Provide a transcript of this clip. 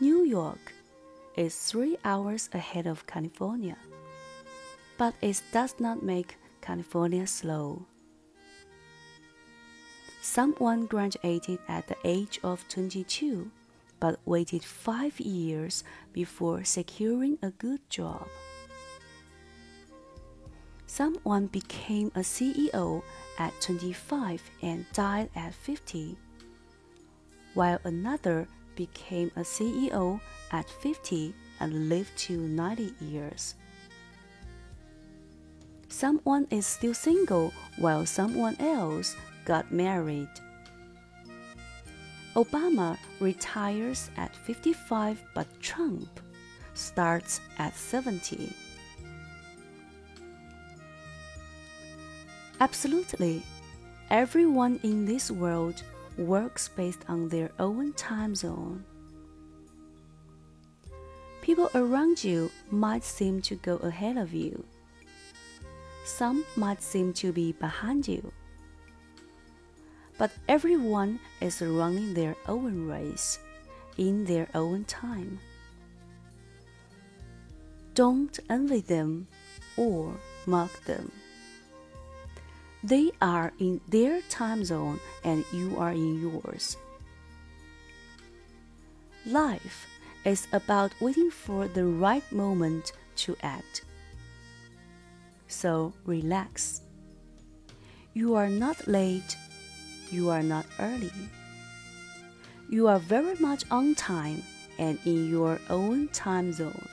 York is three hours ahead of California, but it does not make California slow. Someone graduated at the age of 22 but waited five years before securing a good job. Someone became a CEO at 25 and died at 50, while another became a CEO at 50 and lived to 90 years. Someone is still single while someone else got married. Obama retires at 55, but Trump starts at 70. Absolutely, everyone in this world works based on their own time zone. People around you might seem to go ahead of you. Some might seem to be behind you but everyone is running their own race in their own time. Don't envy them or mock them. They are in their time zone and you are in yours. Life is about waiting for the right moment to act. So relax. You are not late you are not early. You are very much on time and in your own time zone.